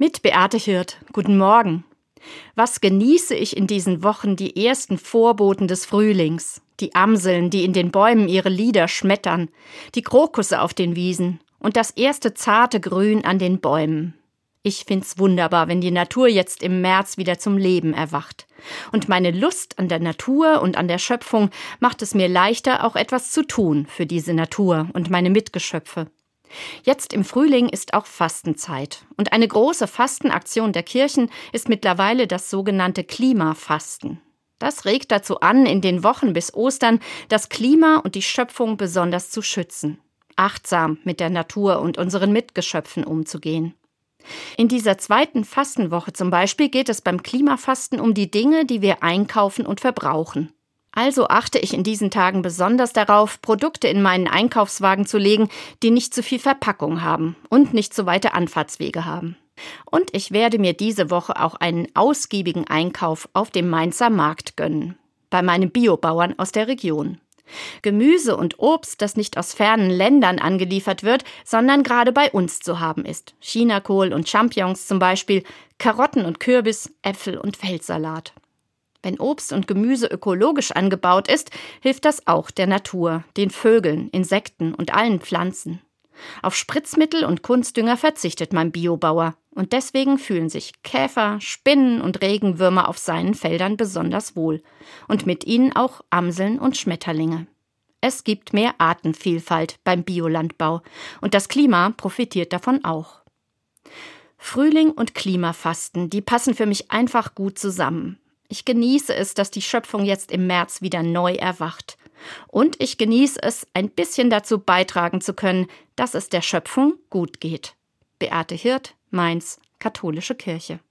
Mit Beate Hirt. Guten Morgen. Was genieße ich in diesen Wochen die ersten Vorboten des Frühlings? Die Amseln, die in den Bäumen ihre Lieder schmettern, die Krokusse auf den Wiesen und das erste zarte Grün an den Bäumen. Ich find's wunderbar, wenn die Natur jetzt im März wieder zum Leben erwacht. Und meine Lust an der Natur und an der Schöpfung macht es mir leichter, auch etwas zu tun für diese Natur und meine Mitgeschöpfe. Jetzt im Frühling ist auch Fastenzeit. Und eine große Fastenaktion der Kirchen ist mittlerweile das sogenannte Klimafasten. Das regt dazu an, in den Wochen bis Ostern das Klima und die Schöpfung besonders zu schützen, achtsam mit der Natur und unseren Mitgeschöpfen umzugehen. In dieser zweiten Fastenwoche zum Beispiel geht es beim Klimafasten um die Dinge, die wir einkaufen und verbrauchen. Also achte ich in diesen Tagen besonders darauf, Produkte in meinen Einkaufswagen zu legen, die nicht zu viel Verpackung haben und nicht zu weite Anfahrtswege haben. Und ich werde mir diese Woche auch einen ausgiebigen Einkauf auf dem Mainzer Markt gönnen, bei meinen Biobauern aus der Region. Gemüse und Obst, das nicht aus fernen Ländern angeliefert wird, sondern gerade bei uns zu haben ist. Chinakohl und Champignons zum Beispiel, Karotten und Kürbis, Äpfel und Feldsalat. Wenn Obst und Gemüse ökologisch angebaut ist, hilft das auch der Natur, den Vögeln, Insekten und allen Pflanzen. Auf Spritzmittel und Kunstdünger verzichtet mein Biobauer und deswegen fühlen sich Käfer, Spinnen und Regenwürmer auf seinen Feldern besonders wohl und mit ihnen auch Amseln und Schmetterlinge. Es gibt mehr Artenvielfalt beim Biolandbau und das Klima profitiert davon auch. Frühling und Klimafasten, die passen für mich einfach gut zusammen. Ich genieße es, dass die Schöpfung jetzt im März wieder neu erwacht. Und ich genieße es, ein bisschen dazu beitragen zu können, dass es der Schöpfung gut geht. Beate Hirt, Mainz, Katholische Kirche.